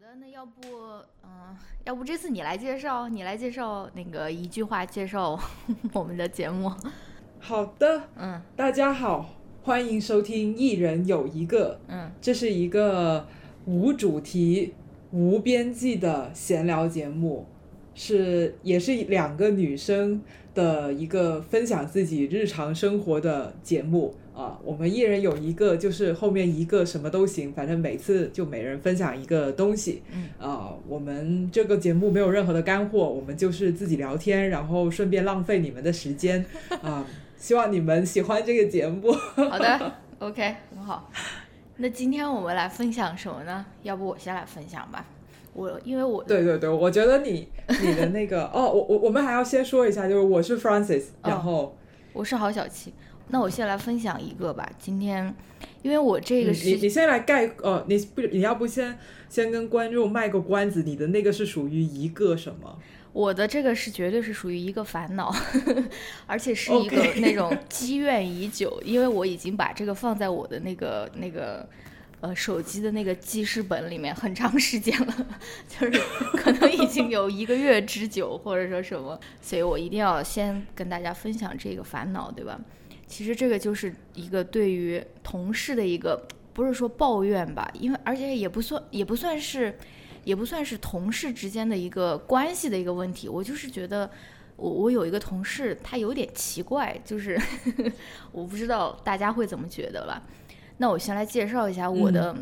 的，那要不，嗯、要不这次你来介绍，你来介绍那个一句话介绍 我们的节目。好的，嗯大家好，欢迎收听《一人有一个》，嗯这是一个无主题、无边际的闲聊节目，是也是两个女生的一个分享自己日常生活的节目啊。我们一人有一个，就是后面一个什么都行，反正每次就每人分享一个东西。嗯啊，我们这个节目没有任何的干货，我们就是自己聊天，然后顺便浪费你们的时间 啊。希望你们喜欢这个节目。好的，OK，很好。那今天我们来分享什么呢？要不我先来分享吧。我因为我对对对，我觉得你 你的那个哦，我我我们还要先说一下，就是我是 Francis，哦然后、我是郝小七，那我先来分享一个吧。今天因为我这个嗯是、你你先来概呃，你不你要不先先跟观众卖个关子，你的那个是属于一个什么？我的这个是绝对是属于一个烦恼，而且是一个那种积怨已久，因为我已经把这个放在我的那个那个呃手机的那个记事本里面很长时间了，就是可能已经有一个月之久，或者说什么，所以我一定要先跟大家分享这个烦恼，对吧？其实这个就是一个对于同事的一个，不是说抱怨吧，因为而且也不算也不算是。也不算是同事之间的一个关系的一个问题，我就是觉得我我有一个同事，他有点奇怪，就是 我不知道大家会怎么觉得吧。那我先来介绍一下我的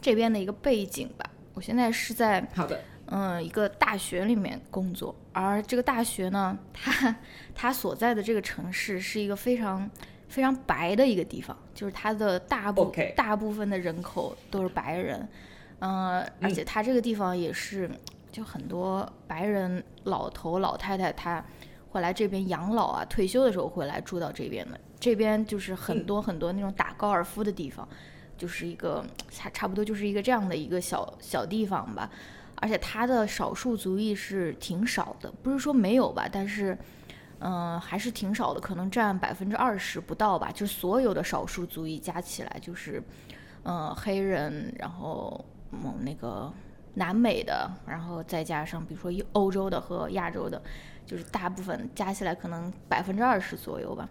这边的一个背景吧。我现在是在好的，嗯一个大学里面工作，而这个大学呢，它它所在的这个城市是一个非常非常白的一个地方，就是它的大部大部分的人口都是白人。嗯，而且它这个地方也是，就很多白人老头老太太，他会来这边养老啊，退休的时候会来住到这边的。这边就是很多很多那种打高尔夫的地方，就是一个差差不多就是一个这样的一个小小地方吧。而且它的少数族裔是挺少的，不是说没有吧，但是，嗯、还是挺少的，可能占百分之二十不到吧。就所有的少数族裔加起来，就是，嗯、黑人，然后嗯那个南美的，然后再加上比如说欧洲的和亚洲的，就是大部分加起来可能百分之二十左右吧。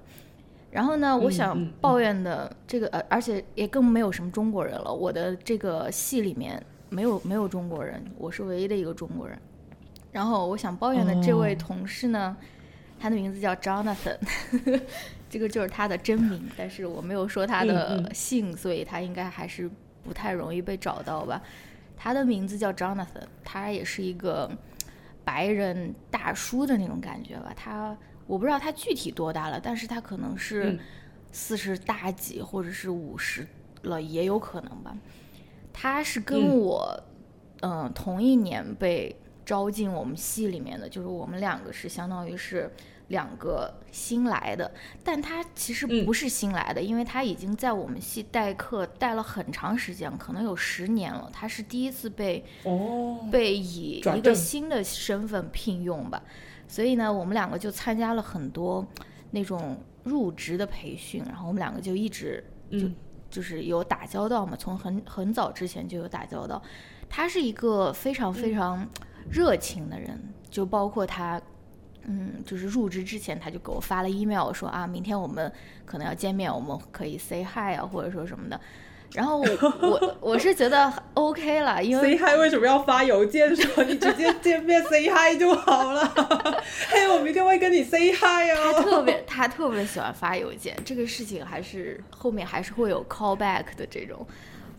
然后呢，我嗯想抱怨的这个，呃，而且也更没有什么中国人了。我的这个戏里面没有没有中国人，我是唯一的一个中国人。然后我想抱怨的这位哦同事呢，他的名字叫 Jonathan，这个就是他的真名，但是我没有说他嗯的嗯姓，所以他应该还是不太容易被找到吧。他的名字叫 Jonathan，他也是一个白人大叔的那种感觉吧。他我不知道他具体多大了，但是他可能是嗯。四十大几或者是五十了，也有可能吧。他是跟嗯。我嗯、呃同一年被招进我们系里面的，就是我们两个是相当于是两个新来的，但他其实嗯。不是新来的，因为他已经在我们系代课带了很长时间，可能有十年了。他是第一次被哦，被以一个新的身份聘用吧，所以呢，我们两个就参加了很多那种入职的培训，然后我们两个就一直就、嗯就是有打交道嘛，从很很早之前就有打交道。他是一个非常非常热情的人，就包括他。嗯，就是入职之前他就给我发了 email 说啊，明天我们可能要见面，我们可以 say hi 啊，或者说什么的。然后我我 我是觉得 OK 了，因为 say hi 为什么要发邮件说？你直接见面 say hi 就好了。嘿，我明天会跟你 say hi 哦他哦。特别他特别喜欢发邮件，这个事情还是后面还是会有 callback 的这种，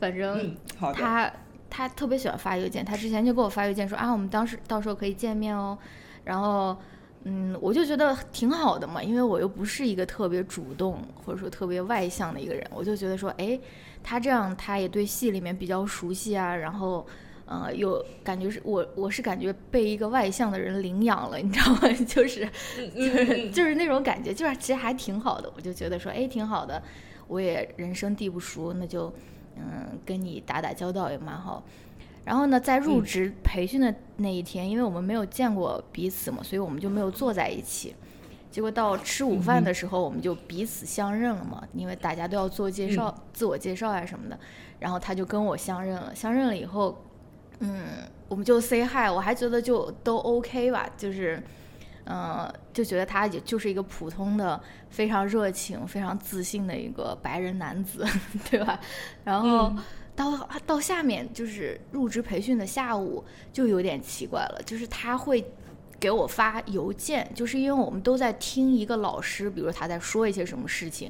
反正。他他特别喜欢发邮件，他之前就给我发邮件说啊，我们当时到时候可以见面哦，然后。嗯，我就觉得挺好的嘛，因为我又不是一个特别主动或者说特别外向的一个人，我就觉得说，哎，他这样他也对戏里面比较熟悉啊，然后，呃，有感觉是我我是感觉被一个外向的人领养了，你知道吗？就是嗯就是就是那种感觉，就是其实还挺好的，我就觉得说，哎，挺好的，我也人生地不熟，那就嗯跟你打打交道也蛮好。然后呢，在入嗯职培训的那一天，因为我们没有见过彼此嘛，所以我们就没有坐在一起。结果到吃午饭的时候，我们就彼此相认了嘛，因为大家都要做介绍、自我介绍啊什么的。然后他就跟我相认了，相认了以后，嗯，我们就 say hi，我还觉得就都 OK 吧，就是，嗯，就觉得他也就是一个普通的、非常热情、非常自信的一个白人男子，对吧？然后到到下面就是入职培训的下午就有点奇怪了，就是他会给我发邮件，就是因为我们都在听一个老师，比如他在说一些什么事情。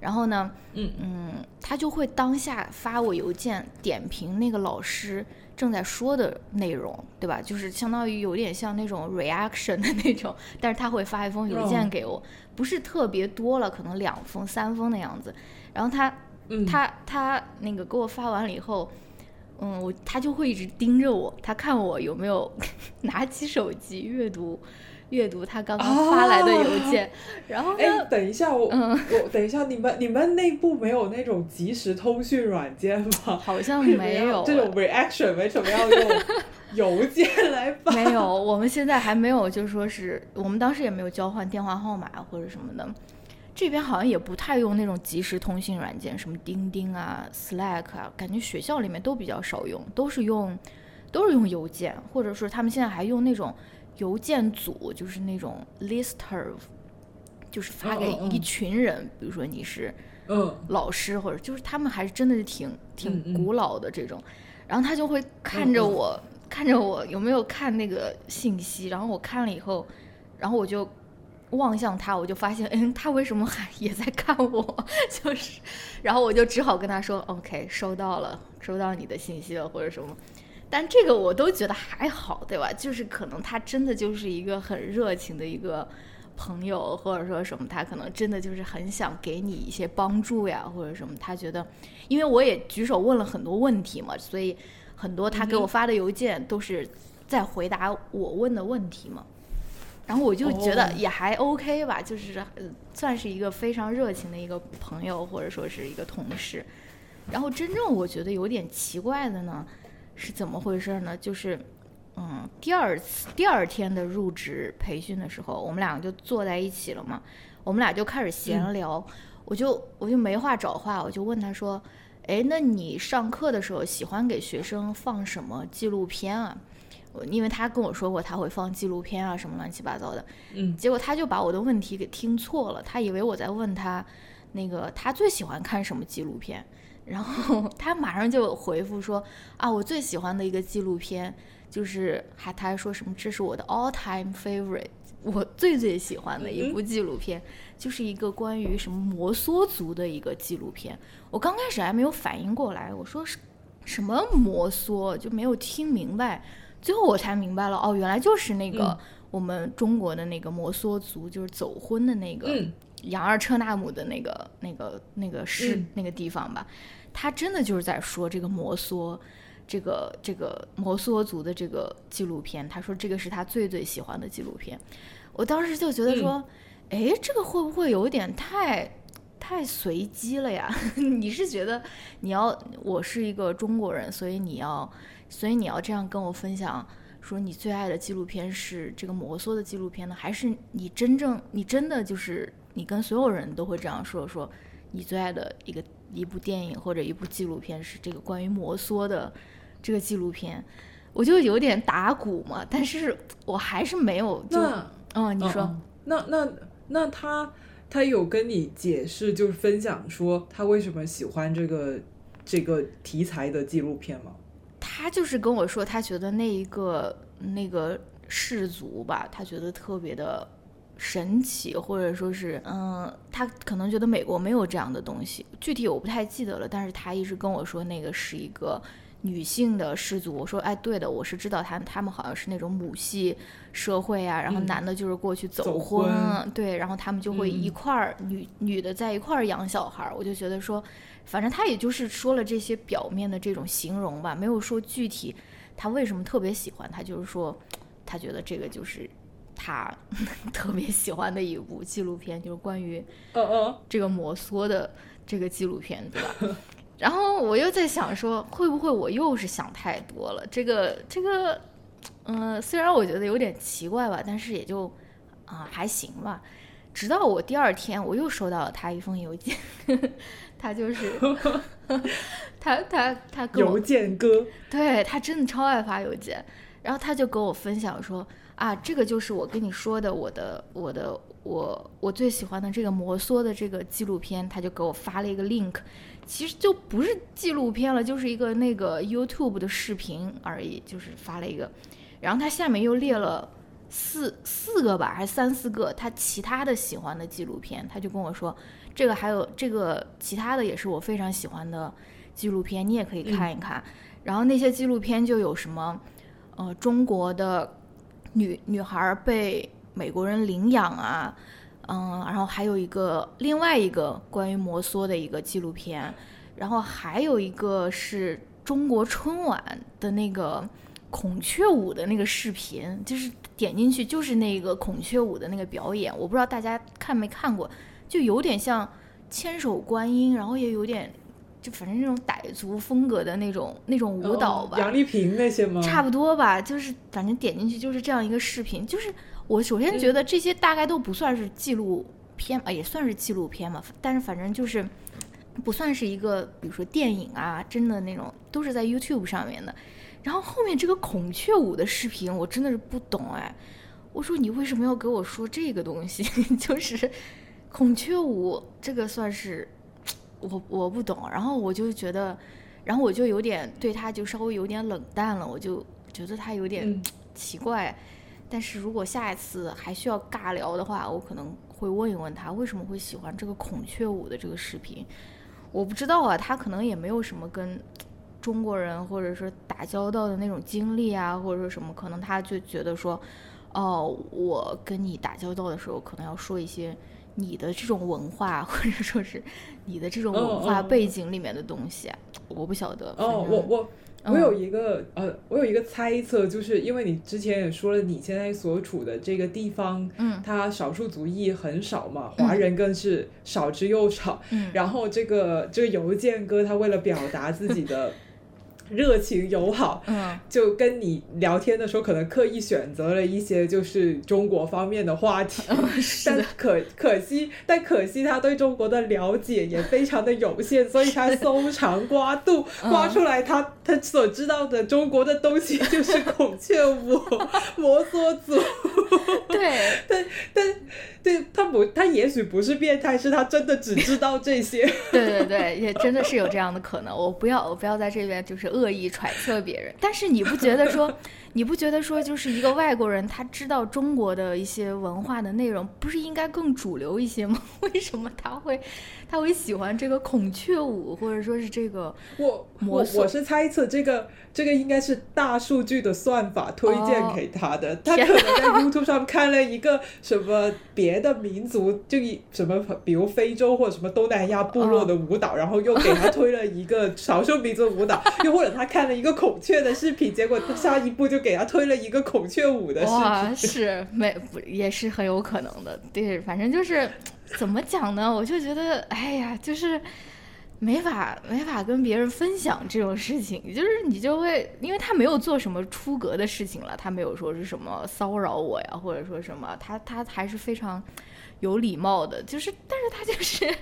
然后呢，嗯嗯，他就会当下发我邮件点评那个老师正在说的内容，对吧？就是相当于有点像那种 reaction 的那种，但是他会发一封邮件给我，不是特别多了，可能两封三封的样子。然后他，他他那个给我发完了以后，嗯，我他就会一直盯着我，他看我有没有 拿起手机阅读。阅读他刚刚发来的邮件，然后哎，等一下，我嗯我等一下，你们你们内部没有那种即时通讯软件吗？好像没有 这种 reaction，为什么要用邮件来发？没有，我们现在还没有，就说是我们当时也没有交换电话号码或者什么的，这边好像也不太用那种即时通信软件，什么钉钉啊、Slack 啊，感觉学校里面都比较少用，都是用都是用邮件，或者说他们现在还用那种。邮件组就是那种 lister，就是发给一群人，比如说你是嗯老师或者就是他们还是真的是挺挺古老的这种，然后他就会看着我看着我有没有看那个信息，然后我看了以后，然后我就望向他，我就发现 嗯他为什么还也在看我，就是，然后我就只好跟他说 OK 收到了收到你的信息了或者什么。但这个我都觉得还好，对吧？就是可能他真的就是一个很热情的一个朋友，或者说什么，他可能真的就是很想给你一些帮助呀，或者什么。他觉得，因为我也举手问了很多问题嘛，所以很多他给我发的邮件都是在回答我问的问题嘛。然后我就觉得也还 OK 吧，就是算是一个非常热情的一个朋友，或者说是一个同事。然后真正我觉得有点奇怪的呢。是怎么回事呢？就是，嗯，第二次第二天的入职培训的时候，我们两个就坐在一起了嘛，我们俩就开始闲聊，我就我就没话找话，我就问他说，哎，那你上课的时候喜欢给学生放什么纪录片啊？因为他跟我说过他会放纪录片啊，什么乱七八糟的，嗯，结果他就把我的问题给听错了，他以为我在问他，那个他最喜欢看什么纪录片。然后 他马上就回复说：“啊，我最喜欢的一个纪录片，就是还他还说什么这是我的 all time favorite，我最最喜欢的一部纪录片，就是一个关于什么摩梭族的一个纪录片。我刚开始还没有反应过来，我说是什么摩梭，就没有听明白。最后我才明白了，哦，原来就是那个我们中国的那个摩梭族，就是走婚的那个。”杨二车纳姆的那个、那个、那个是那个地方吧？他真的就是在说这个摩梭，这个这个摩梭族的这个纪录片。他说这个是他最最喜欢的纪录片。我当时就觉得说，哎，这个会不会有点太太随机了呀？你是觉得你要我是一个中国人，所以你要所以你要这样跟我分享，说你最爱的纪录片是这个摩梭的纪录片呢？还是你真正你真的就是？你跟所有人都会这样说：说你最爱的一个一部电影或者一部纪录片是这个关于摩梭的这个纪录片，我就有点打鼓嘛。但是我还是没有就嗯，你说那那那他他有跟你解释，就是分享说他为什么喜欢这个这个题材的纪录片吗？他就是跟我说，他觉得那一个那个氏族吧，他觉得特别的。神奇，或者说是，嗯，他可能觉得美国没有这样的东西，具体我不太记得了。但是他一直跟我说那个是一个女性的氏族。我说，哎，对的，我是知道他他们好像是那种母系社会啊，然后男的就是过去走婚，对，然后他们就会一块儿女女的在一块儿养小孩儿。我就觉得说，反正他也就是说了这些表面的这种形容吧，没有说具体他为什么特别喜欢。他就是说，他觉得这个就是。他 特别喜欢的一部纪录片，就是关于这个摩梭的这个纪录片，对吧？然后我又在想说，会不会我又是想太多了？这个这个，嗯，虽然我觉得有点奇怪吧，但是也就啊还行吧。直到我第二天，我又收到了他一封邮件，他就是 他他他给我邮件哥，对他真的超爱发邮件，然后他就跟我分享说啊，这个就是我跟你说的我的我的我我最喜欢的这个摩梭的这个纪录片，他就给我发了一个 link，其实就不是纪录片了，就是一个那个 YouTube 的视频而已，就是发了一个，然后他下面又列了四四个吧，还是三四个他其他的喜欢的纪录片，他就跟我说这个还有这个其他的也是我非常喜欢的纪录片，你也可以看一看。然后那些纪录片就有什么，呃，中国的女女孩被美国人领养啊，嗯，然后还有一个另外一个关于摩梭的一个纪录片，然后还有一个是中国春晚的那个孔雀舞的那个视频，就是点进去就是那个孔雀舞的那个表演，我不知道大家看没看过，就有点像千手观音，然后也有点。就反正那种傣族风格的那种那种舞蹈吧，杨丽萍那些吗？差不多吧，就是反正点进去就是这样一个视频。就是我首先觉得这些大概都不算是纪录片啊，也算是纪录片嘛，但是反正就是不算是一个，比如说电影啊，真的那种都是在 YouTube 上面的。然后后面这个孔雀舞的视频，我真的是不懂哎。我说你为什么要给我说这个东西？就是孔雀舞这个算是。我我不懂，然后我就觉得，然后我就有点对他就稍微有点冷淡了，我就觉得他有点奇怪。但是如果下一次还需要尬聊的话，我可能会问一问他为什么会喜欢这个孔雀舞的这个视频。我不知道啊，他可能也没有什么跟中国人或者说打交道的那种经历啊，或者说什么，可能他就觉得说，哦，我跟你打交道的时候，可能要说一些。你的这种文化，或者说是你的这种文化背景里面的东西，我不晓得。哦，我我我有一个呃，我有一个猜测，就是因为你之前也说了，你现在所处的这个地方，嗯，它少数族裔很少嘛，华人更是少之又少。嗯，然后这个这个邮件哥，他为了表达自己的。热情友好，嗯，就跟你聊天的时候，可能刻意选择了一些就是中国方面的话题，但可可惜，但可惜他对中国的了解也非常的有限，所以他搜肠刮肚，刮出来他他所知道的中国的东西就是孔雀舞、摩梭族，对，但但。对他不，他也许不是变态，是他真的只知道这些。对对对，也真的是有这样的可能。我不要，我不要在这边就是恶意揣测别人。但是你不觉得说，你不觉得说，就是一个外国人，他知道中国的一些文化的内容，不是应该更主流一些吗？为什么他会，他会喜欢这个孔雀舞，或者说是这个？我我我是猜测这个。这个应该是大数据的算法推荐给他的，他可能在 YouTube 上看了一个什么别的民族，就一什么比如非洲或者什么东南亚部落的舞蹈，然后又给他推了一个少数民族舞蹈，又或者他看了一个孔雀的视频，结果下一步就给他推了一个孔雀舞的视频。哇，是没不也是很有可能的，对，反正就是 怎么讲呢？我就觉得，哎呀，就是。没法没法跟别人分享这种事情，就是你就会，因为他没有做什么出格的事情了，他没有说是什么骚扰我呀，或者说什么，他他还是非常有礼貌的，就是，但是他就是，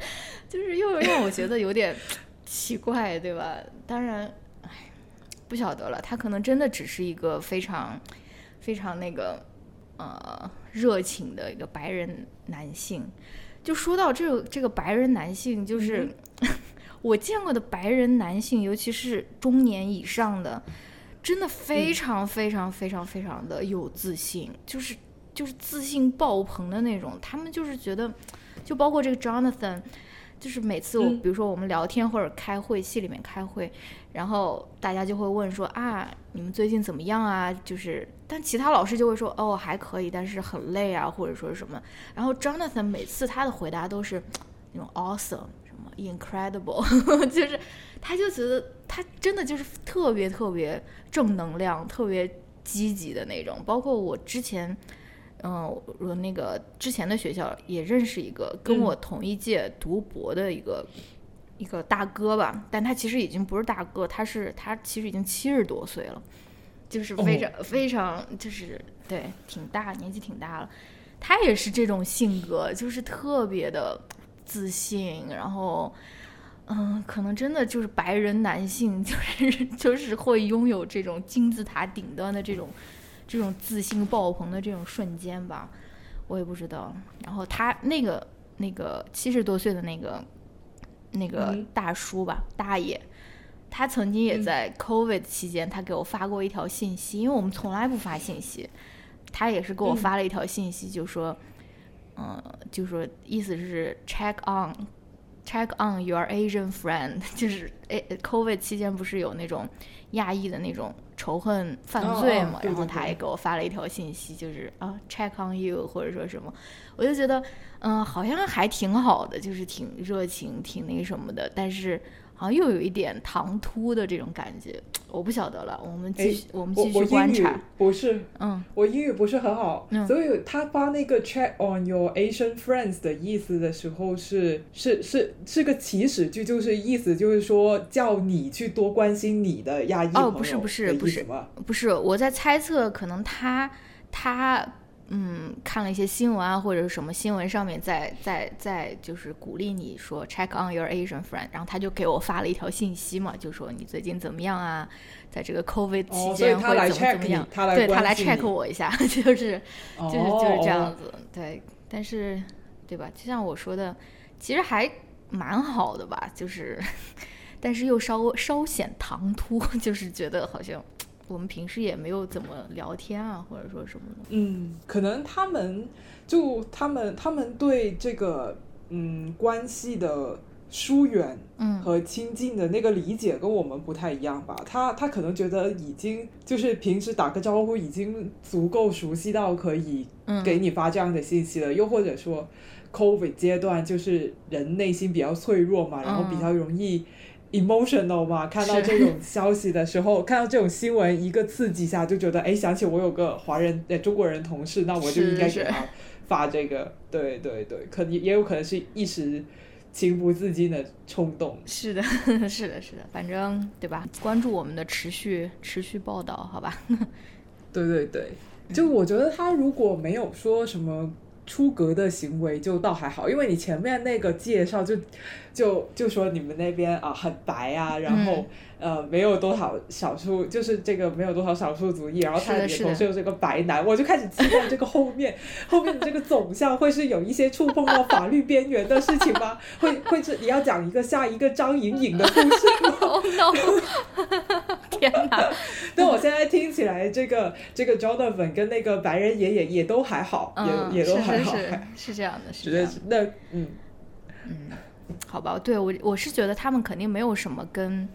就是又让我觉得有点奇怪，对吧？当然，不晓得了，他可能真的只是一个非常非常那个呃热情的一个白人男性。就说到这个这个白人男性，就是。我见过的白人男性，尤其是中年以上的，真的非常非常非常非常的有自信，就是就是自信爆棚的那种。他们就是觉得，就包括这个 Jonathan，就是每次我比如说我们聊天或者开会，系里面开会，然后大家就会问说啊，你们最近怎么样啊？就是，但其他老师就会说哦还可以，但是很累啊，或者说什么。然后 Jonathan 每次他的回答都是那种 awesome 什么。Incredible，就是他就觉得他真的就是特别特别正能量、特别积极的那种。包括我之前，嗯，我那个之前的学校也认识一个跟我同一届读博的一个一个大哥吧，但他其实已经不是大哥，他是他其实已经七十多岁了，就是非常非常就是对挺大年纪挺大了。他也是这种性格，就是特别的自信，然后。嗯，可能真的就是白人男性，就是 就是会拥有这种金字塔顶端的这种这种自信爆棚的这种瞬间吧，我也不知道。然后他那个那个七十多岁的那个那个大叔吧，大爷，他曾经也在 COVID 期间，他给我发过一条信息，因为我们从来不发信息，他也是给我发了一条信息，就说，嗯，就说意思是 check on。Check on your Asian friend，就是诶，COVID 期间不是有那种亚裔的那种仇恨犯罪嘛？然后他也给我发了一条信息，就是啊，check on you 或者说什么，我就觉得嗯，好像还挺好的，就是挺热情，挺那什么的，但是。好像又有一点唐突的这种感觉，我不晓得了。我们继续，我们继续观察。不是，嗯，我英语不是很好，所以他发那个 check on your Asian friends 的意思的时候是是是是个祈使句，就是意思就是说叫你去多关心你的亚裔朋友。哦，不是不是不是不是，我在猜测，可能他他。嗯，看了一些新闻啊，或者什么新闻上面在在在就是鼓励你说 check on your Asian friend，然后他就给我发了一条信息嘛，就说你最近怎么样啊，在这个 COVID 期间会怎么怎么样？对他来 check 我一下，就是就是就是这样子。对，但是对吧？就像我说的，其实还蛮好的吧，就是 但是又稍稍显唐突，就是觉得好像。我们平时也没有怎么聊天啊，或者说什么的。嗯，可能他们就他们他们对这个嗯关系的疏远嗯和亲近的那个理解跟我们不太一样吧。他他可能觉得已经就是平时打个招呼已经足够熟悉到可以给你发这样的信息了。又或者说，COVID 阶段就是人内心比较脆弱嘛，然后比较容易。Emotional 嘛，看到这种消息的时候，看到这种新闻，一个刺激下就觉得，哎，想起我有个华人呃中国人同事，那我就应该给他发这个，对对对，可能也有可能是一时情不自禁的冲动。是的，是的，是的，反正对吧？关注我们的持续持续报道，好吧？对对对，就我觉得他如果没有说什么。出格的行为就倒还好，因为你前面那个介绍就就就说你们那边啊很白啊，然后呃没有多少少数，就是这个没有多少少数族裔，然后他的同事又是个白男，我就开始期待这个后面 后面的这个走向会是有一些触碰到法律边缘的事情吗？会会是你要讲一个下一个张颖颖的故事吗？天哪！但我现在听起来，这个这个 Jonathan 跟那个白人爷爷也都还好，也也都还好，是这样的，是这样。那嗯嗯，好吧，对我我是觉得他们肯定没有什么跟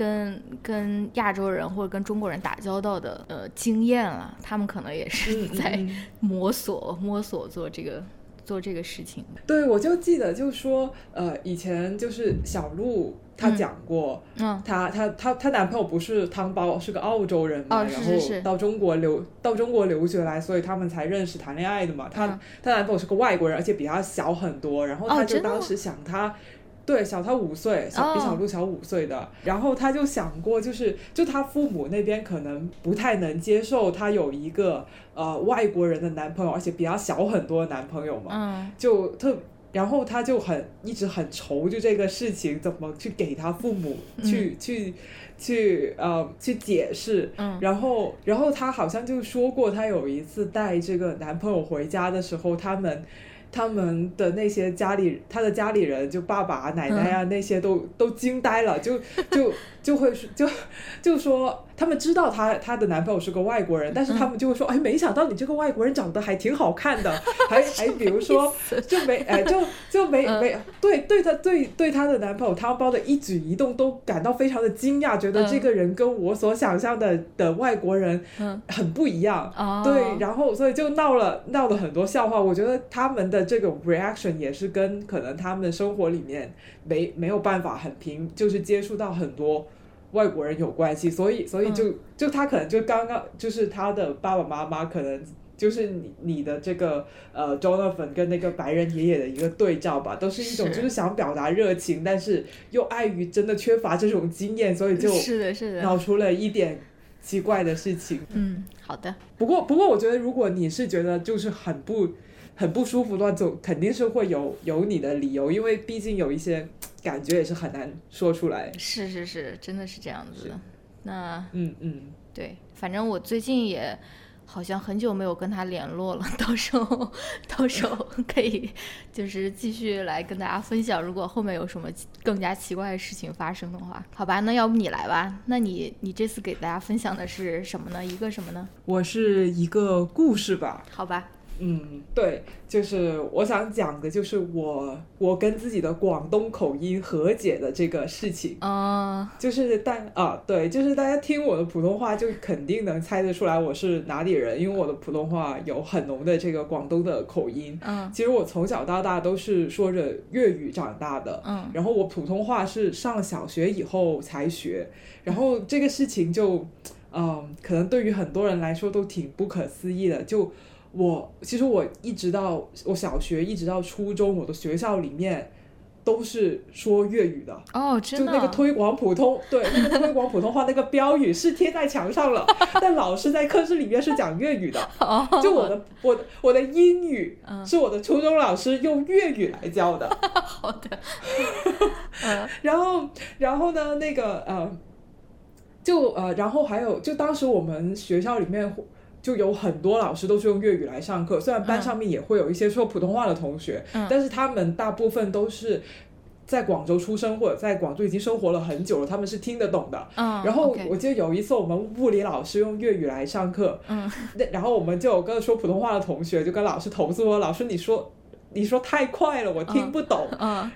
跟跟亚洲人或者跟中国人打交道的呃经验了，他们可能也是在摸索摸索做这个。做这个事情，对我就记得，就说，呃，以前就是小鹿她讲过，嗯，她她她她男朋友不是汤包，是个澳洲人嘛，然后到中国留到中国留学来，所以他们才认识谈恋爱的嘛。她她男朋友是个外国人，而且比她小很多，然后她就当时想他。对，小他五岁，小比小鹿小五岁的。然后他就想过，就是就他父母那边可能不太能接受他有一个呃外国人的男朋友，而且比他小很多男朋友嘛。嗯。就特，然后他就很一直很愁，就这个事情怎么去给他父母去去去呃去解释。嗯。然后，然后他好像就说过，他有一次带这个男朋友回家的时候，他们。他们的那些家里，他的家里人，就爸爸、奶奶啊，那些都都惊呆了，就就就会就就说。他们知道她她的男朋友是个外国人，但是他们就会说：“哎，没想到你这个外国人长得还挺好看的。”还还比如说，就没哎，就就没没对对她对对她的男朋友汤包的一举一动都感到非常的惊讶，觉得这个人跟我所想象的的外国人很不一样。对，然后所以就闹了闹了很多笑话。我觉得他们的这种 reaction 也是跟可能他们生活里面没没有办法很平，就是接触到很多。外国人有关系，所以所以就就他可能就刚刚就是他的爸爸妈妈可能就是你你的这个呃 Jonathan 跟那个白人爷爷的一个对照吧，都是一种就是想表达热情，但是又碍于真的缺乏这种经验，所以就是的是的闹出了一点奇怪的事情。嗯，好的。不过，不过，我觉得如果你是觉得就是很不很不舒服的话，就肯定是会有有你的理由，因为毕竟有一些感觉也是很难说出来。是是是，真的是这样子的。那嗯嗯，对，反正我最近也好像很久没有跟他联络了，到时候 到时候可以就是继续来跟大家分享，如果后面有什么更加奇怪的事情发生的话，好吧，那要不你来吧？那你你这次给大家分享的是什么呢？一个什么呢？我是一个故事吧。好吧。嗯，对，就是我想讲的，就是我我跟自己的广东口音和解的这个事情。啊，就是大啊，对，就是大家听我的普通话，就肯定能猜得出来我是哪里人，因为我的普通话有很浓的这个广东的口音。嗯，其实我从小到大都是说着粤语长大的。嗯，然后我普通话是上小学以后才学，然后这个事情就，嗯，可能对于很多人来说都挺不可思议的，就。我其实我一直到我小学一直到初中，我的学校里面都是说粤语的哦，就那个推广普通，对，那个推广普通话那个标语是贴在墙上了，但老师在课室里面是讲粤语的。就我的我的我的英语是我的初中老师用粤语来教的。好的。然后然后呢，那个呃，就呃，然后还有就当时我们学校里面。就有很多老师都是用粤语来上课，虽然班上面也会有一些说普通话的同学，但是他们大部分都是在广州出生或者在广州已经生活了很久了，他们是听得懂的。然后我记得有一次我们物理老师用粤语来上课，那然后我们就有个说普通话的同学就跟老师投诉说：“老师，你说你说太快了，我听不懂。”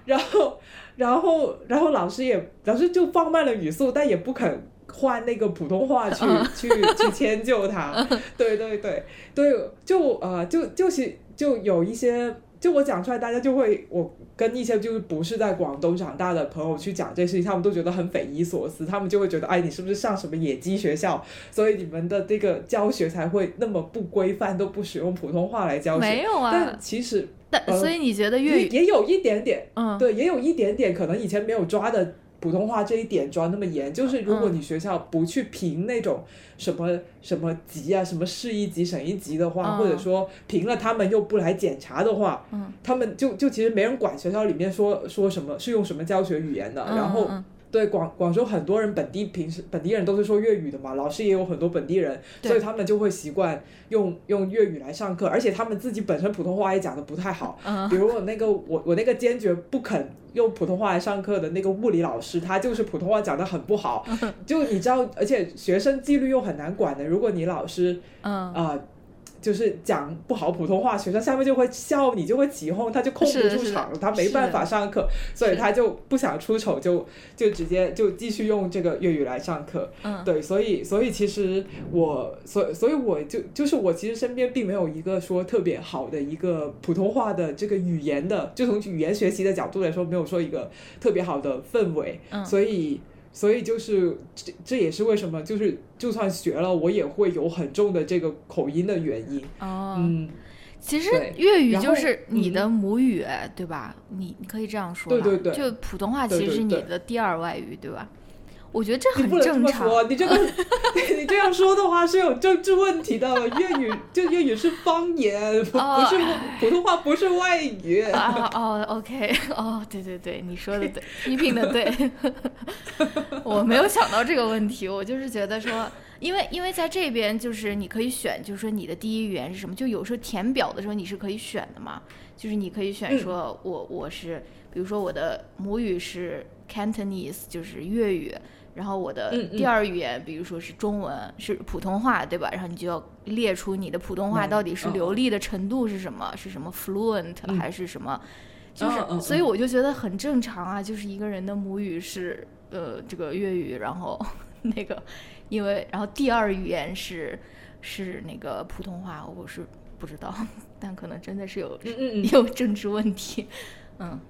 然后然后然后老师也老师就放慢了语速，但也不肯。换那个普通话去 去去迁就他，对对对。对，就呃就就是就有一些，就我讲出来，大家就会我跟一些就是不是在广东长大的朋友去讲这事情，他们都觉得很匪夷所思，他们就会觉得，哎，你是不是上什么野鸡学校，所以你们的这个教学才会那么不规范，都不使用普通话来教学？没有啊，但其实，但所以你觉得粤语也有一点点，嗯，对，也有一点点，可能以前没有抓的。普通话这一点抓那么严，就是如果你学校不去评那种什么什么级啊，什么市一级、省一级的话，或者说评了他们又不来检查的话，他们就就其实没人管学校里面说说什么是用什么教学语言的，然后。对广广州很多人本地平时本地人都是说粤语的嘛，老师也有很多本地人，所以他们就会习惯用用粤语来上课，而且他们自己本身普通话也讲的不太好。比如我那个我我那个坚决不肯用普通话来上课的那个物理老师，他就是普通话讲的很不好。就你知道，而且学生纪律又很难管的，如果你老师啊。就是讲不好普通话，学生下面就会笑你，就会起哄，他就控不住场，他没办法上课，所以他就不想出丑，就就直接就继续用这个粤语来上课。嗯，对，所以所以其实我所所以我就就是我其实身边并没有一个说特别好的一个普通话的这个语言的，就从语言学习的角度来说，没有说一个特别好的氛围。嗯，所以。所以就是这，这也是为什么，就是就算学了，我也会有很重的这个口音的原因。哦，嗯，其实粤语就是你的母语，对吧？你你可以这样说。对对对。就普通话其实是你的第二外语，对吧？我觉得这很正常。你这个，你这样说的话是有政治问题的。粤语就粤语是方言，不是普通话，不是外语。啊哦，OK，哦，对对对，你说的对，批评的对。我没有想到这个问题，我就是觉得说，因为因为在这边就是你可以选，就是说你的第一语言是什么，就有时候填表的时候你是可以选的嘛，就是你可以选说我我是，比如说我的母语是 Cantonese，就是粤语。然后我的第二语言，比如说是中文，是普通话，对吧？然后你就要列出你的普通话到底是流利的程度是什么，是什么 fluent 还是什么？就是，所以我就觉得很正常啊，就是一个人的母语是呃这个粤语，然后 那个因为然后第二语言是是那个普通话，我是不知道，但可能真的是有有政治问题。嗯，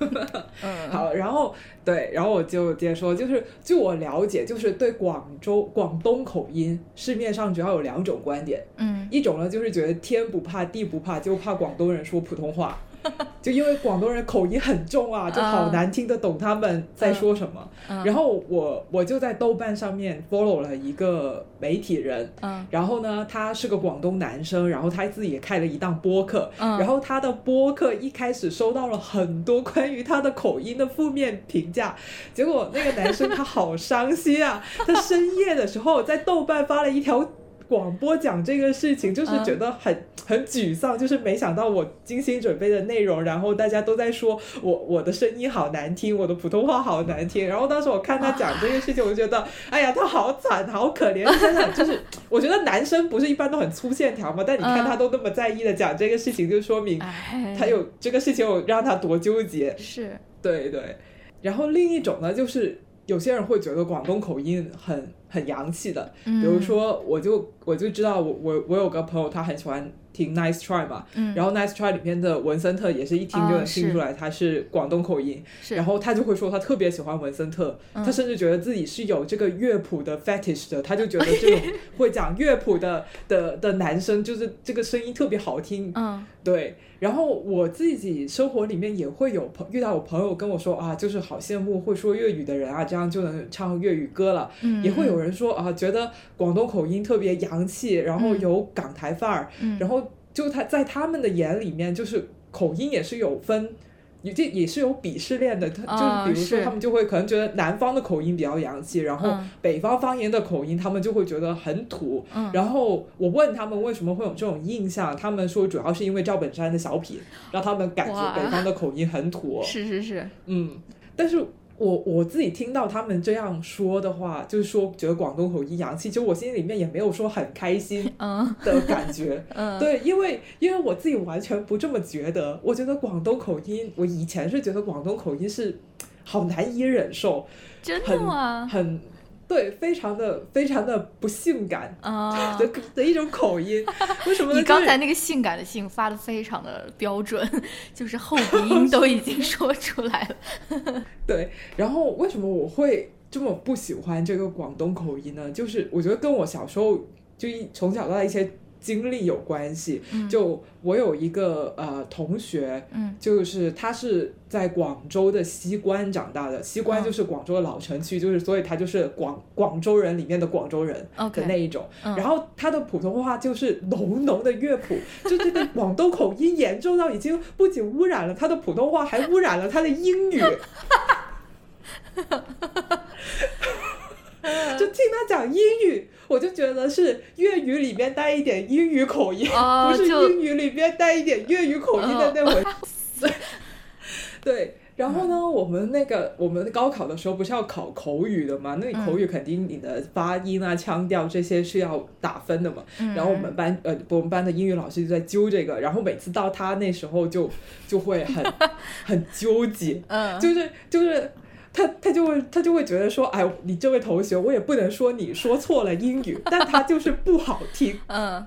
嗯，好，然后对，然后我就接着说，就是据我了解，就是对广州广东口音，市面上主要有两种观点，嗯，一种呢就是觉得天不怕地不怕，就怕广东人说普通话，就因为广东人口音很重啊，就好难听得懂他们在说什么。然后我我就在豆瓣上面 follow 了一个媒体人，然后呢，他是个广东男生，然后他自己也开了一档播客，然后他的播客一开始收到了很多关于他的口音的负面评价，结果那个男生他好伤心啊，他深夜的时候在豆瓣发了一条。广播讲这个事情，就是觉得很很沮丧，就是没想到我精心准备的内容，然后大家都在说我我的声音好难听，我的普通话好难听。然后当时我看他讲这个事情，我就觉得，哎呀，他好惨，好可怜。真的，就是我觉得男生不是一般都很粗线条嘛？但你看他都那么在意的讲这个事情，就说明他有这个事情有让他多纠结。是，对对。然后另一种呢，就是有些人会觉得广东口音很。很洋气的，比如说，我就我就知道，我我我有个朋友，他很喜欢听 Nice Try 嘛，然后 Nice Try 里面的文森特也是一听就能听出来他是广东口音，然后他就会说他特别喜欢文森特，他甚至觉得自己是有这个乐谱的 fetish 的，他就觉得这种会讲乐谱的 的的男生就是这个声音特别好听，嗯，对。然后我自己生活里面也会有朋遇到我朋友跟我说啊，就是好羡慕会说粤语的人啊，这样就能唱粤语歌了。嗯，也会有人说啊，觉得广东口音特别洋气，然后有港台范儿。嗯，然后就他在他们的眼里面，就是口音也是有分。这也是有鄙视链的，他就是比如说，他们就会可能觉得南方的口音比较洋气，然后北方方言的口音，他们就会觉得很土。然后我问他们为什么会有这种印象，他们说主要是因为赵本山的小品让他们感觉北方的口音很土。是是是，嗯，但是。我我自己听到他们这样说的话，就是说觉得广东口音洋气，其实我心里面也没有说很开心的感觉。嗯，对，因为因为我自己完全不这么觉得。我觉得广东口音，我以前是觉得广东口音是好难以忍受，真的吗？很。对，非常的非常的不性感啊 的的一种口音，为什么？你刚才那个性感的性发的非常的标准，就是后鼻音都已经说出来了。对，然后为什么我会这么不喜欢这个广东口音呢？就是我觉得跟我小时候就一从小到大一些。经历有关系，就我有一个呃同学，就是他是在广州的西关长大的，西关就是广州的老城区，就是所以他就是广广州人里面的广州人的那一种。然后他的普通话就是浓浓的粤普，就这个广东口音严重到已经不仅污染了他的普通话，还污染了他的英语。就听他讲英语，我就觉得是粤语里面带一点英语口音，不是英语里面带一点粤语口音的那回事。对，然后呢，我们那个我们高考的时候不是要考口语的嘛？那你口语肯定你的发音啊、腔调这些是要打分的嘛。然后我们班呃，我们班的英语老师就在揪这个，然后每次到他那时候就就会很 很纠结，嗯，就是就是。他他就会他就会觉得说，哎，你这位同学，我也不能说你说错了英语，但他就是不好听。嗯，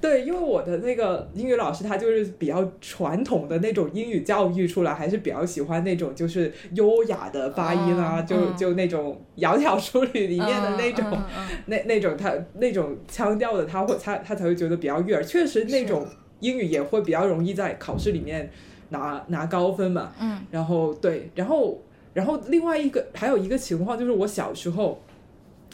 对，因为我的那个英语老师，他就是比较传统的那种英语教育出来，还是比较喜欢那种就是优雅的发音啊，就就那种《窈窕淑女》里面的那种那那种他那种腔调的，他会他他才会觉得比较悦耳。确实，那种英语也会比较容易在考试里面拿拿高分嘛。嗯，然后对，然后。然后另外一个还有一个情况就是，我小时候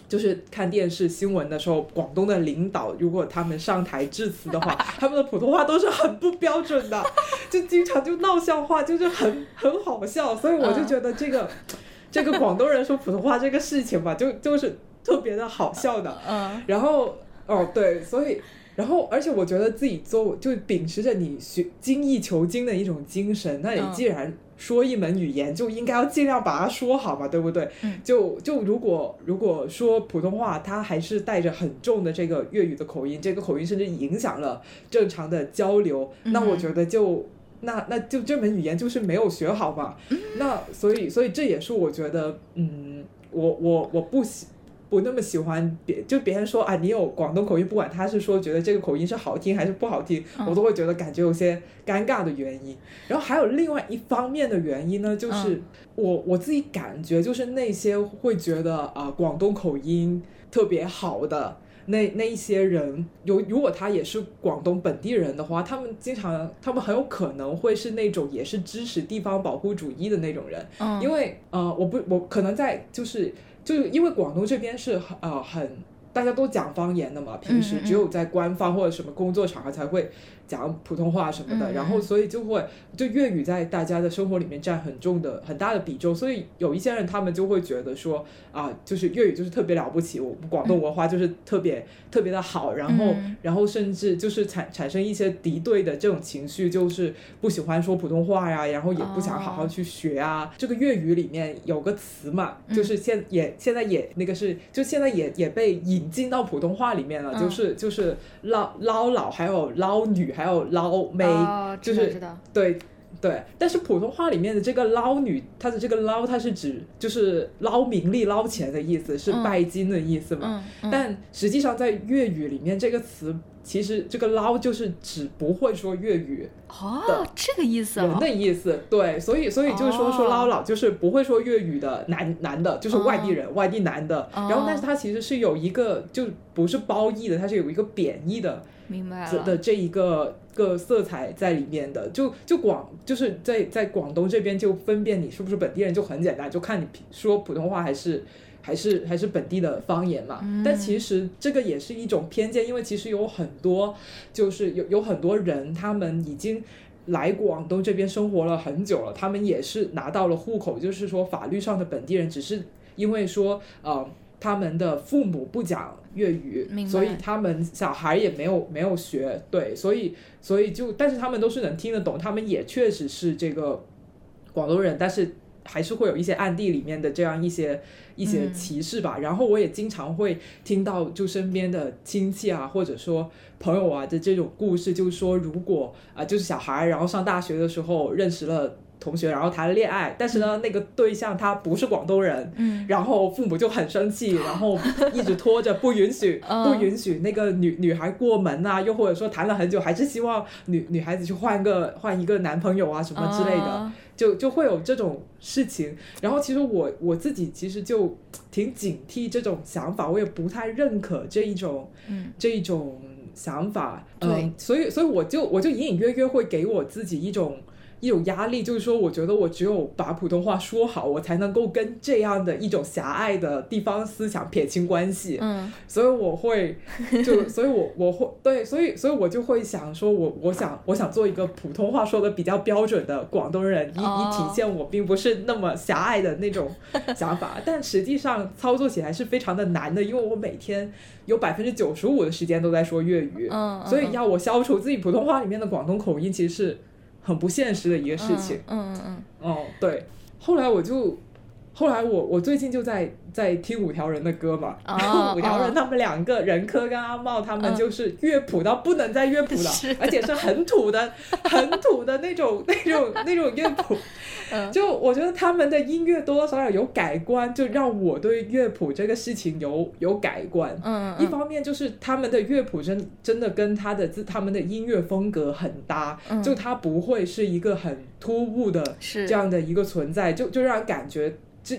就是看电视新闻的时候，广东的领导如果他们上台致辞的话，他们的普通话都是很不标准的，就经常就闹笑话，就是很很好笑。所以我就觉得这个 这个广东人说普通话这个事情吧，就就是特别的好笑的。嗯。然后哦对，所以然后而且我觉得自己做就秉持着你学精益求精的一种精神，那你既然。说一门语言就应该要尽量把它说好嘛，对不对？就就如果如果说普通话，它还是带着很重的这个粤语的口音，这个口音甚至影响了正常的交流，那我觉得就那那就这门语言就是没有学好嘛。那所以所以这也是我觉得，嗯，我我我不喜。不那么喜欢别，就别人说啊，你有广东口音，不管他是说觉得这个口音是好听还是不好听，我都会觉得感觉有些尴尬的原因。然后还有另外一方面的原因呢，就是我我自己感觉，就是那些会觉得啊广东口音特别好的那那一些人有，如果他也是广东本地人的话，他们经常，他们很有可能会是那种也是支持地方保护主义的那种人，嗯，因为呃，我不，我可能在就是就是因为广东这边是呃很大家都讲方言的嘛，平时只有在官方或者什么工作场合才会讲普通话什么的，然后所以就会就粤语在大家的生活里面占很重的很大的比重，所以有一些人他们就会觉得说啊，就是粤语就是特别了不起，我们广东文化就是特别、特别的好，然后、嗯。然后甚至就是产产生一些敌对的这种情绪，就是不喜欢说普通话呀，然后也不想好好哦去学啊。这个粤语里面有个词嘛，嗯就是现也现在也那个是就现在也也被引进到普通话里面了，嗯。就是就是捞捞老还有捞女还有捞妹，哦，就是对对，但是普通话里面的这个捞女，它的这个捞，它是指就是捞名利、捞钱的意思，是嗯拜金的意思嘛。嗯嗯，但实际上在粤语里面，这个词其实这个捞就是指不会说粤语哦，这个意思哦人的，意思。对，所以所以就是说哦说捞佬就是不会说粤语的男男的，就是外地人、外地男的。哦然后，但是他其实是有一个就不是褒义的，它是有一个贬义的。明白的这一个个色彩在里面的，就就广就是在在广东这边就分辨你是不是本地人就很简单，就看你说普通话还是还是还是本地的方言嘛。嗯但其实这个也是一种偏见，因为其实有很多就是有有很多人他们已经。来广东这边生活了很久了，他们也是拿到了户口，就是说法律上的本地人，只是因为说呃他们的父母不讲粤语所以他们小孩也没有没有学，对，所以所以就，但是他们都是能听得懂，他们也确实是这个广东人，但是还是会有一些暗地里面的这样一些一些嗯歧视吧。然后我也经常会听到就身边的亲戚啊，或者说朋友啊的这种故事，就是说如果啊、就是小孩然后上大学的时候认识了。同学，然后谈了恋爱，但是呢，那个对象他不是广东人，嗯然后父母就很生气，然后一直拖着不允许嗯不允许那个女女孩过门啊，又或者说谈了很久，还是希望女女孩子去换个换一个男朋友啊什么之类的，哦就就会有这种事情。然后其实我我自己其实就挺警惕这种想法，我也不太认可这一种嗯这一种想法。对嗯，所以所以我就我就隐隐约约会给我自己一种。一种压力，就是说，我觉得我只有把普通话说好，我才能够跟这样的一种狭隘的地方思想撇清关系。嗯所以我会就，所以我我会对，所以所以我就会想说我，我想我想做一个普通话说的比较标准的广东人，以哦以体现我并不是那么狭隘的那种想法。但实际上操作起来是非常的难的，因为我每天有百分之九十五的时间都在说粤语，嗯，所以要我消除自己普通话里面的广东口音，其实是很不现实的一个事情。嗯嗯嗯哦，对，后来我就，后来我我最近就在在听五条人的歌嘛，哦然后五条人哦。他们两个任科跟阿茂他们嗯。就是乐谱到不能再乐谱了，而且是很土的、很土的那种那种那种乐谱。嗯。就我觉得他们的音乐多多少少有改观，就让我对乐谱这个事情有有改观。嗯，一方面就是他们的乐谱真真的跟他的自他们的音乐风格很搭，嗯。就它不会是一个很突兀的是。这样的一个存在，就就让人感觉这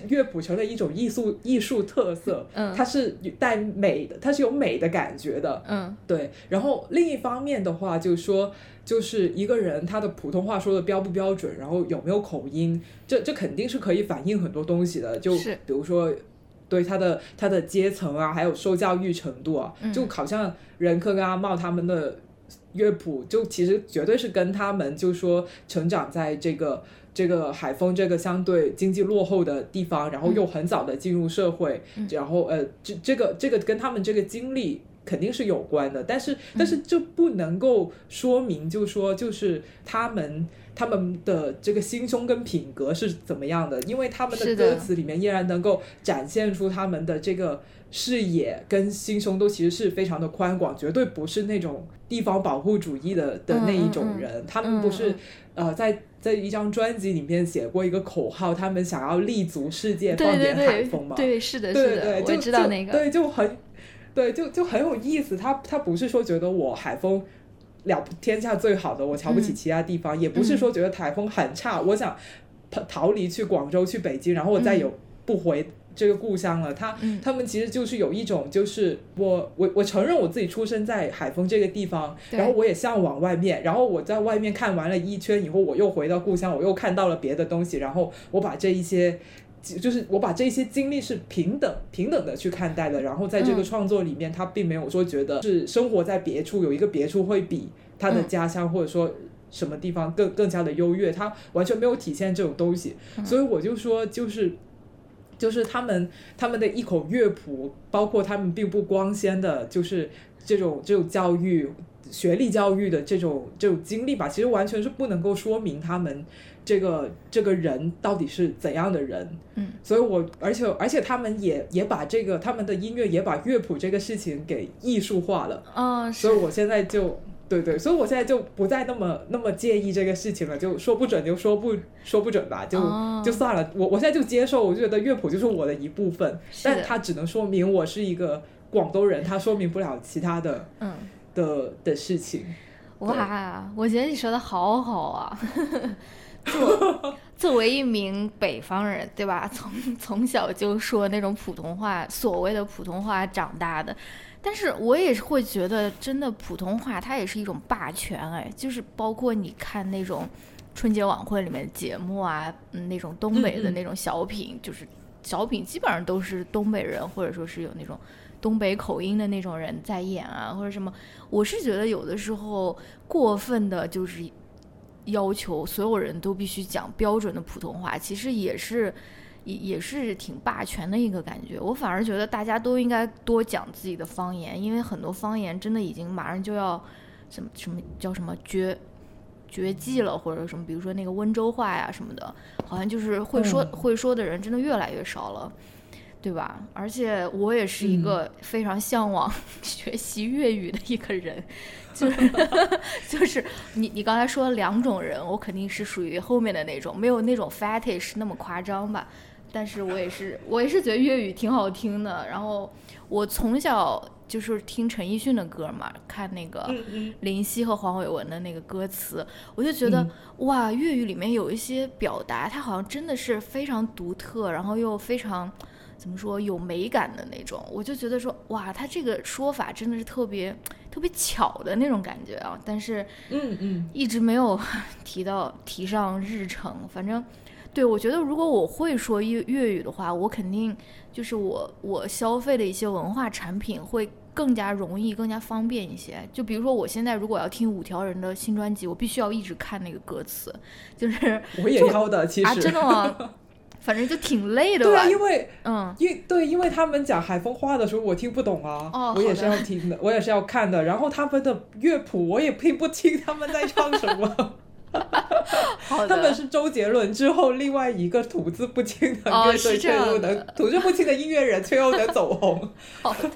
乐谱成了一种艺术艺术特色，嗯它是带美的，它是有美的感觉的，嗯对。然后另一方面的话，就是说，就是一个人他的普通话说的标不标准，然后有没有口音，这这肯定是可以反映很多东西的，就是比如说。对他的他的阶层啊，还有受教育程度啊，嗯就好像任科跟阿茂他们的乐谱，就其实绝对是跟他们就说成长在这个这个海丰这个相对经济落后的地方，然后又很早的进入社会，嗯。然后呃，这这个这个跟他们这个经历。肯定是有关的，但是但是这不能够说明，就说就是他们他们的这个心胸跟品格是怎么样的，因为他们的歌词里面依然能够展现出他们的这个视野跟心胸都其实是非常的宽广，绝对不是那种地方保护主义的的那一种人。他们不是、呃在在一张专辑里面写过一个口号，他们想要立足世界，放眼海风嘛。对是的是的，对对，就我知道那个，对，就很对，就就很有意思。他他不是说觉得我海风了天下最好的，我瞧不起嗯其他地方，也不是说觉得台风很差，我想逃逃离去广州去北京，然后我再有不回。这个故乡了，他、嗯他们其实就是有一种，就是我我我承认我自己出生在海丰这个地方，然后我也向往外面，然后我在外面看完了一圈以后，我又回到故乡，我又看到了别的东西，然后我把这一些。就是我把这些经历是平等平等的去看待的，然后在这个嗯创作里面，他并没有说觉得是生活在别处有一个别处会比他的嗯家乡或者说什么地方更更加的优越，他完全没有体现这种东西，嗯所以我就说就是。就是他们他们的一口乐谱，包括他们并不光鲜的，就是这种这种教育、学历教育的这种这种经历吧，其实完全是不能够说明他们这个这个人到底是怎样的人。嗯，所以我而且而且他们也也把这个他们的音乐也把乐谱这个事情给艺术化了，嗯，是所以我现在就。对对，所以我现在就不再那么那么介意这个事情了，就说不准就说不说不准吧，就、哦就算了。我我现在就接受，我就觉得乐谱就是我的一部分，但它只能说明我是一个广东人，它说明不了其他的嗯，的的事情。哇，我觉得你说的好好啊。作作为一名北方人，对吧？从从小就说那种普通话，所谓的普通话长大的，但是我也是会觉得，真的普通话它也是一种霸权，哎，就是包括你看那种春节晚会里面的节目啊，嗯，那种东北的那种小品，就是小品基本上都是东北人，或者说是有那种东北口音的那种人在演啊，或者什么。我是觉得有的时候过分的就是要求所有人都必须讲标准的普通话，其实也是也也是挺霸权的一个感觉。我反而觉得大家都应该多讲自己的方言，因为很多方言真的已经马上就要什么什么叫什么绝。绝迹了，或者什么，比如说那个温州话呀什么的，好像就是会说、嗯会说的人真的越来越少了，对吧？而且我也是一个非常向往 学习粤语的一个人，就是 就是你你刚才说两种人，我肯定是属于后面的那种，没有那种 fetish 那么夸张吧。但是我也是我也是觉得粤语挺好听的，然后我从小就是听陈奕迅的歌嘛，看那个林夕和黄伟文的那个歌词，我就觉得、哇，粤语里面有一些表达，它好像真的是非常独特，然后又非常怎么说有美感的那种。我就觉得说哇，他这个说法真的是特别特别巧的那种感觉啊，但是嗯嗯一直没有 提到提上日程。反正对我觉得，如果我会说粤粤语的话，我肯定就是我我消费的一些文化产品会更加容易、更加方便一些。就比如说，我现在如果要听五条人的新专辑，我必须要一直看那个歌词，就是 我也要的，其实啊，真的吗？反正就挺累的吧对啊，。因为嗯，因对，因为他们讲海风话的时候，我听不懂啊，哦我也是要听的，我也是要看的。然后他们的乐谱我也听不清他们在唱什么。他们是周杰伦之后另外一个吐字不清的哦乐队，是这样却又能的。吐字不清的音乐人，却又能走红。好的，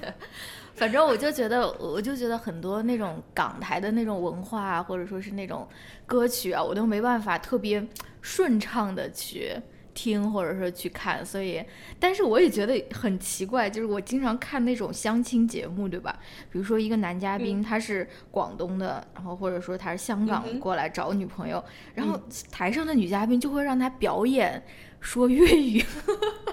反正我就觉得，我就觉得很多那种港台的那种文化啊，或者说是那种歌曲啊，我都没办法特别顺畅的去听，或者说去看。所以，但是我也觉得很奇怪，就是我经常看那种相亲节目，对吧？比如说一个男嘉宾他是广东的，然后或者说他是香嗯港过来找女朋友，然后台上的女嘉宾就会让他表演说粤语。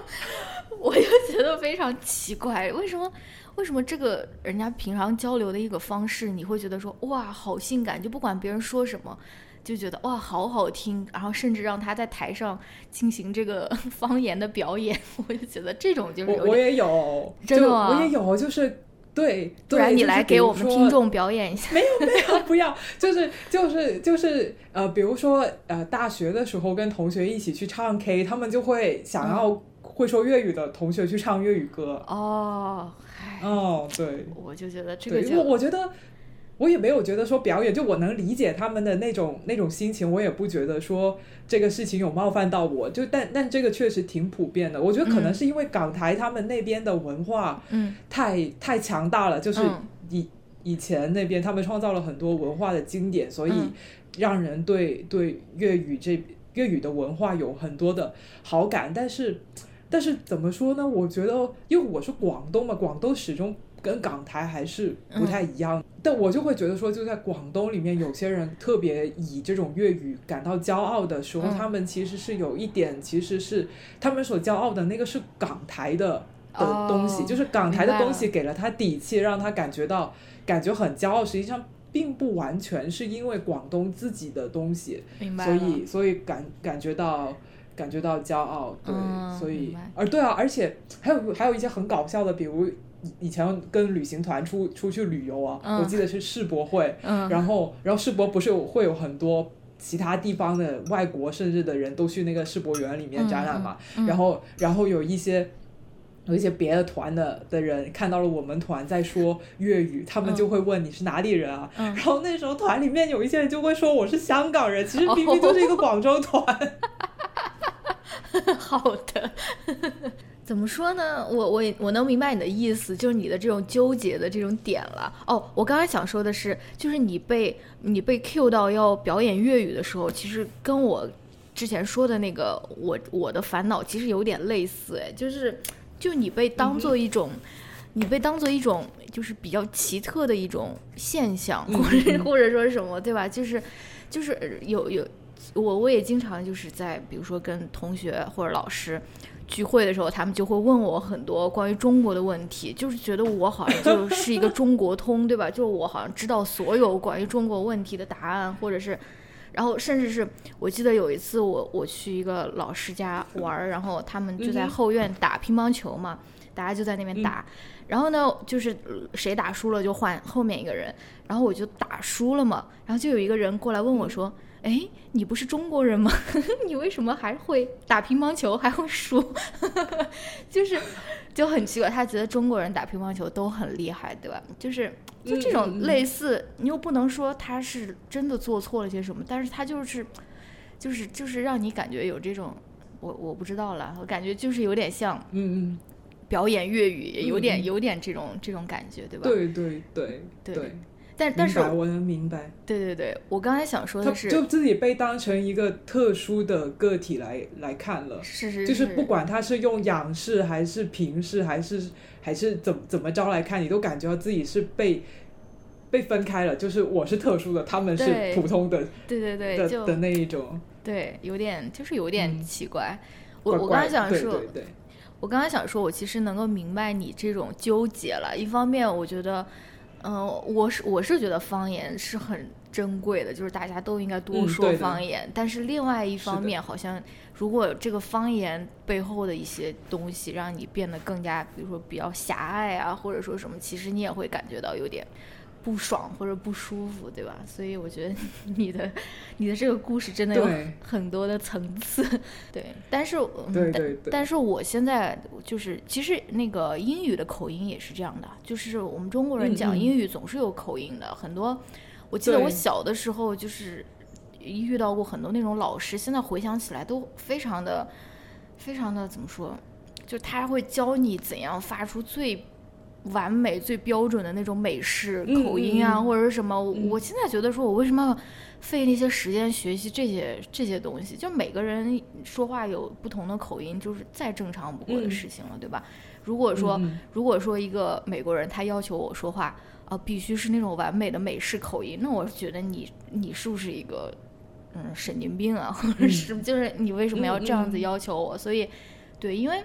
我就觉得非常奇怪，为什么？为什么这个人家平常交流的一个方式，你会觉得说哇好性感，就不管别人说什么，就觉得哇好好听，然后甚至让他在台上进行这个 方言的表演，我就觉得这种就是，我我也有，就真的吗我也有，就是对，不然对你来给我们听众表演一下。没有没有，不要，就是就是就是呃，比如说呃，大学的时候跟同学一起去唱 K，他们就会想要会说粤语的同学去唱粤语歌。哦，唉，哦，对我就觉得这个对，因为我觉得。我也没有觉得说表演，就我能理解他们的那种那种心情，我也不觉得说这个事情有冒犯到我，就但但这个确实挺普遍的。我觉得可能嗯是因为港台他们那边的文化嗯太太强大了，就是嗯以、以前那边他们创造了很多文化的经典，所以嗯让人对对粤语这粤语的文化有很多的好感。但是但是怎么说呢？我觉得因为我是广东嘛，广东始终跟港台还是不太一样。但我就会觉得说，就在广东里面，有些人特别以这种粤语感到骄傲的时候，他们其实是有一点，其实是他们所骄傲的那个是港台的的东西，就是港台的东西给了他底气，让他感觉到感觉很骄傲。实际上。并不完全是因为广东自己的东西，所以所以感感觉到感觉到骄傲，对，所以而对啊，而且还有还有一些很搞笑的，比如以前跟旅行团出出去旅游啊，我记得是世博会，然后然后世博不是有会有很多其他地方的外国甚至的人都去那个世博园里面展览嘛，然后然后有一些。有一些别的团的的人看到了我们团在说粤语，他们就会问你是哪里人啊？然后那时候团里面有一些人就会说我是香港人，其实明明就是一个广州团。好的，怎么说呢？我我我能明白你的意思，就是你的这种纠结的这种点了。哦，我刚才想说的是，就是你被你被 Q 到要表演粤语的时候，其实跟我之前说的那个我我的烦恼其实有点类似，哎，就是。就你被当做一种，你被当做一种就是比较奇特的一种现象，或者或者说什么，对吧？就是，就是有有我我也经常就是在比如说跟同学或者老师聚会的时候，他们就会问我很多关于中国的问题，就是觉得我好像就是一个中国通，对吧？就是我好像知道所有关于中国问题的答案，或者是。然后，甚至是我记得有一次，我我去一个老师家玩儿，然后他们就在后院打乒乓球嘛，大家就在那边打。然后呢，就是谁打输了就换后面一个人。然后我就打输了嘛，然后就有一个人过来问我说：“哎，你不是中国人吗？你为什么还会打乒乓球还会输？” 就是就很奇怪，他觉得中国人打乒乓球都很厉害，对吧？就是。就这种类似，你又不能说他是真的做错了些什么，但是他就是，就是就是让你感觉有这种，我我不知道了，我感觉就是有点像，嗯嗯，表演粤语，有点有点这种这种感觉，对吧？对对对对。但但是我能明白。对对对，我刚才想说的是，就自己被当成一个特殊的个体来来看了，是是，就是不管他是用仰视还是平视还是。还是怎怎么着来看，你都感觉到自己是被被分开了，就是我是特殊的，他们是普通的，对对对的的那一种，对，有点就是有点奇怪。我我刚才想说，对我刚才想说，我其实能够明白你这种纠结了。一方面，我觉得，嗯，我是我是觉得方言是很珍贵的，就是大家都应该多说方言。但是另外一方面，好像。如果这个方言背后的一些东西让你变得更加，比如说比较狭隘啊，或者说什么，其实你也会感觉到有点不爽或者不舒服，对吧？所以我觉得你的你的这个故事真的有很多的层次，对。但是，对对对。但是我现在就是，其实那个英语的口音也是这样的，就是我们中国人讲英语总是有口音的，很多。我记得我小的时候就是。遇到过很多那种老师，现在回想起来都非常的、非常的怎么说？就他会教你怎样发出最完美、最标准的那种美式口音啊，或者是什么？我现在觉得说，我为什么要费那些时间学习这些这些东西？就每个人说话有不同的口音，就是再正常不过的事情了，对吧？如果说如果说一个美国人他要求我说话啊，必须是那种完美的美式口音，那我觉得你你是不是一个？嗯，神经病啊，或者是就是你为什么要这样子要求我？所以，对，因为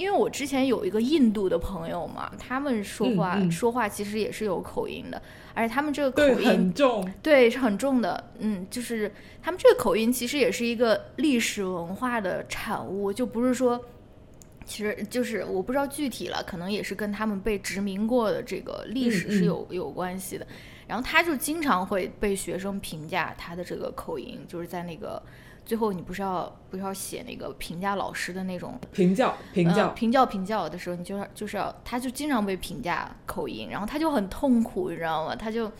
因为我之前有一个印度的朋友嘛，他们说话说话其实也是有口音的，而且他们这个口音很重，对，是很重的。嗯，就是他们这个口音其实也是一个历史文化的产物，就不是说，其实就是我不知道具体了，可能也是跟他们被殖民过的这个历史是有有关系的。然后他就经常会被学生评价他的这个口音，就是在那个最后你不是要不是要写那个评价老师的那种评教评教评教评教的时候，你就是就是要他就经常被评价口音，然后他就很痛苦，你知道吗？他就，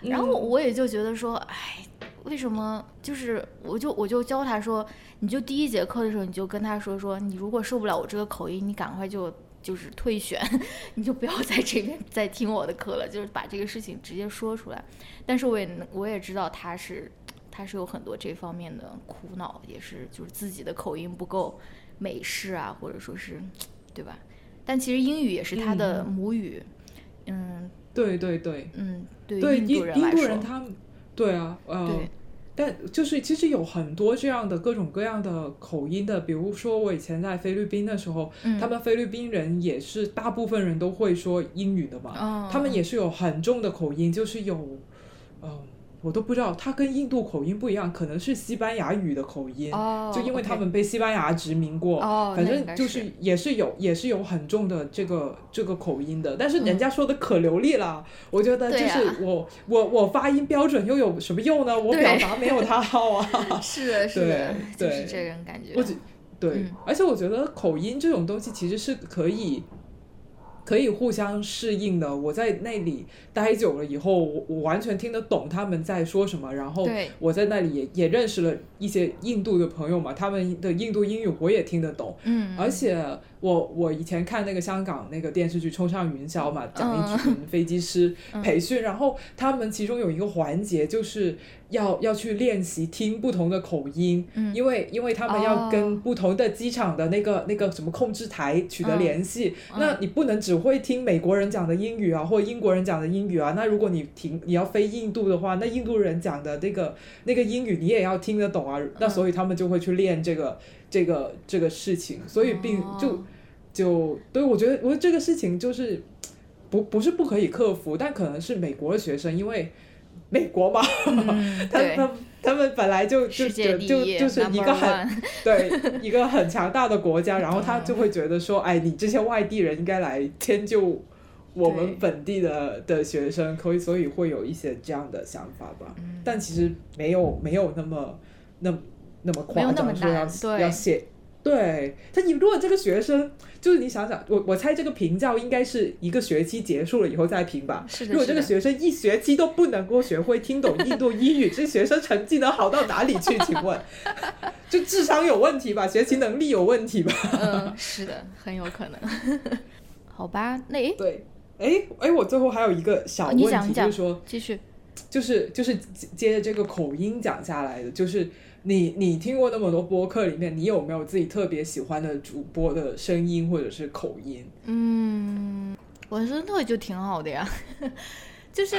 然后我也就觉得说，哎，为什么？就是我就我就教他说，你就第一节课的时候你就跟他说说，你如果受不了我这个口音，你赶快就。就是退选，你就不要在这边再听我的课了，就是把这个事情直接说出来。但是我也能，我也知道他是，他是有很多这方面的苦恼，也是就是自己的口音不够美式啊，或者说是，对吧？但其实英语也是他的母语，嗯对对对。嗯，对对，印印度人印度人，他们对啊，呃对，但就是其实有很多这样的各种各样的口音的，比如说我以前在菲律宾的时候，嗯他们菲律宾人也是大部分人都会说英语的嘛，哦他们也是有很重的口音，就是有，嗯、我都不知道，它跟印度口音不一样，可能是西班牙语的口音，哦，就因为他们被西班牙殖民过。哦，反正就是是也是有也是有很重的这个这个口音的，但是人家说的可流利了，我觉得就是我、我我发音标准又有什么用呢？我表达没有他好啊。是的，是的，对对就是这种感觉。我对，嗯而且我觉得口音这种东西其实是可以可以互相适应的。我在那里待久了以后，我我完全听得懂他们在说什么，然后我在那里也也认识了一些印度的朋友嘛，他们的印度英语我也听得懂。嗯，而且我我以前看那个香港那个电视剧《冲上云霄》嘛，讲一群飞机师嗯。培训，然后他们其中有一个环节就是要要去练习听不同的口音，嗯。因为因为他们要哦。跟不同的机场的那个、那个什么控制台取得联系，嗯。那你不能只会听美国人讲的英语啊，或者英国人讲的英语啊，那如果你听你要飞印度的话，那印度人讲的那个那个英语你也要听得懂啊，那所以他们就会去练这个这个这个事情，所以并哦就。就对我觉得，我觉得这个事情就是不不是不可以克服，但可能是美国的学生，因为美国嘛，嗯，他对，他他们本来就就就就就是一个很 对一个很强大的国家，然后他就会觉得说，哎，你这些外地人应该来迁就我们本地的的学生，可以所以会有一些这样的想法吧。嗯但其实没有没有那么那那么夸张，说要要写。对他，你如果这个学生，就是你想想，我我猜这个评教应该是一个学期结束了以后再评吧。是的，如果这个学生一学期都不能够学会听懂印度英语，这学生成绩能好到哪里去？请问，就智商有问题吧，学习能力有问题吧？嗯，是的，很有可能。好吧，那诶，对，哎哎，我最后还有一个小哦问题，就是说，继续。就是就是接接着这个口音讲下来的，就是你你听过那么多播客里面，你有没有自己特别喜欢的主播的声音或者是口音？嗯，文森特就挺好的呀，就是，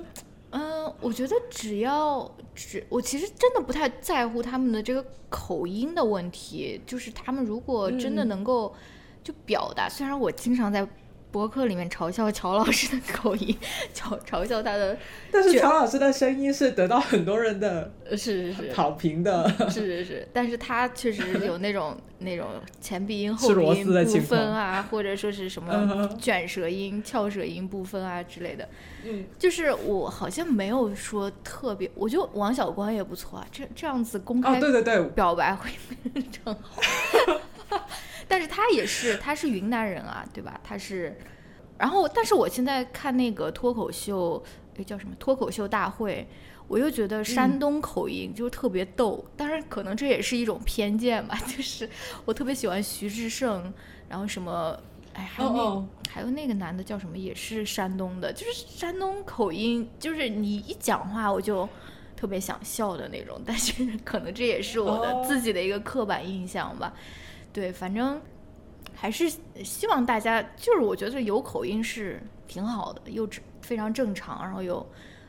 嗯、我觉得只要只我其实真的不太在乎他们的这个口音的问题，就是他们如果真的嗯能够就表达，虽然我经常在。博客里面嘲笑乔老师的口音，嘲嘲笑他的，但是乔老师的声音是得到很多人的呃是是是，好评的。是 是是，但是他确实有那种 那种前鼻音、后鼻音部丝的情况分啊，或者说是什么卷舌音、翘舌音不分啊之类的。嗯，就是我好像没有说特别，我觉得王小光也不错啊，这这样子公哦，开对对对，表白会正好。但是他也是，他是云南人啊，对吧？他是，然后，但是我现在看那个脱口秀，诶，叫什么脱口秀大会，我又觉得山东口音就特别逗。当然，可能这也是一种偏见吧，就是我特别喜欢徐志胜，然后什么，哎，还有那、哦还有那个男的叫什么，也是山东的，就是山东口音，就是你一讲话我就特别想笑的那种，但是可能这也是我的哦自己的一个刻板印象吧。对，反正还是希望大家，就是我觉得有口音是挺好的，又正非常正常，然后又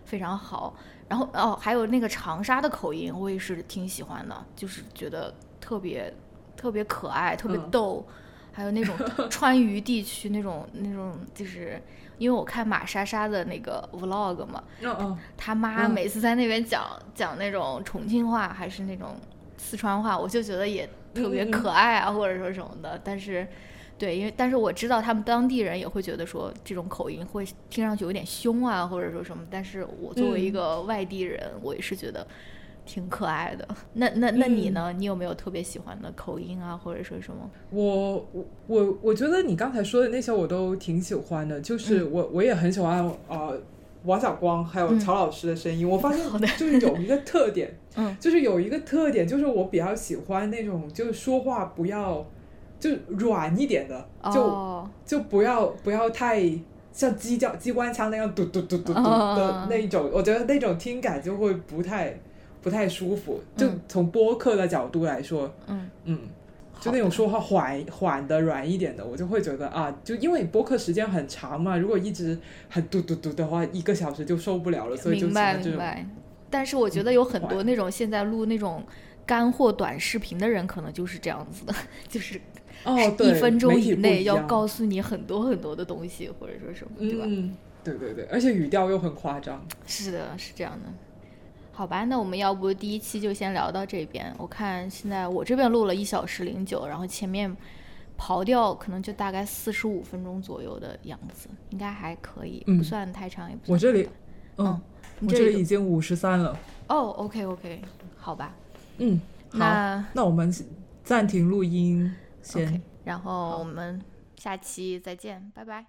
非常好。然后哦，还有那个长沙的口音，我也是挺喜欢的，就是觉得特别特别可爱，特别嗯逗。还有那种 川渝地区那种那种，就是因为我看马莎莎的那个 vlog 嘛，嗯嗯，他妈嗯每次在那边讲、讲那种重庆话还是那种四川话，我就觉得也特别可爱啊，或者说什么的。但是，对，因为但是我知道他们当地人也会觉得说这种口音会听上去有点凶啊，或者说什么。但是我作为一嗯个外地人，我也是觉得挺可爱的。那那那你嗯呢？你有没有特别喜欢的口音啊，或者说什么？我我我我觉得你刚才说的那些我都挺喜欢的，就是我、我也很喜欢呃王小光还有嗯。曹老师的声音，我发现就是有一个特点，嗯。就是有一个特点，就是我比较喜欢那种就是说话不要就软一点的，就、哦，就不要不要太。像机叫机关枪那样嘟嘟嘟嘟嘟哦。的那一种，我觉得那种听感就会不太不太舒服。就嗯。从播客的角度来说，嗯。嗯，就那种说话缓缓的、软一点的，我就会觉得啊，就因为播客时间很长嘛，如果一直很嘟嘟嘟的话，一个小时就受不了了，所以就明白明白。但是我觉得有很多那种现在录那种干货短视频的人，可能就是这样子的，就是哦，一分钟以内要告诉你很多很多的东西，或者说什么，对吧？嗯，对对对，而且语调又很夸张。是的，是这样的。好吧，那我们要不第一期就先聊到这边。我看现在我这边录了一小时零九，然后前面刨掉可能就大概四十五分钟左右的样子，应该还可以，不算太长，也不算。我这里，嗯，我这里已经五十三了。哦，OK OK，好吧。嗯，那那我们暂停录音先，然后我们下期再见，拜拜。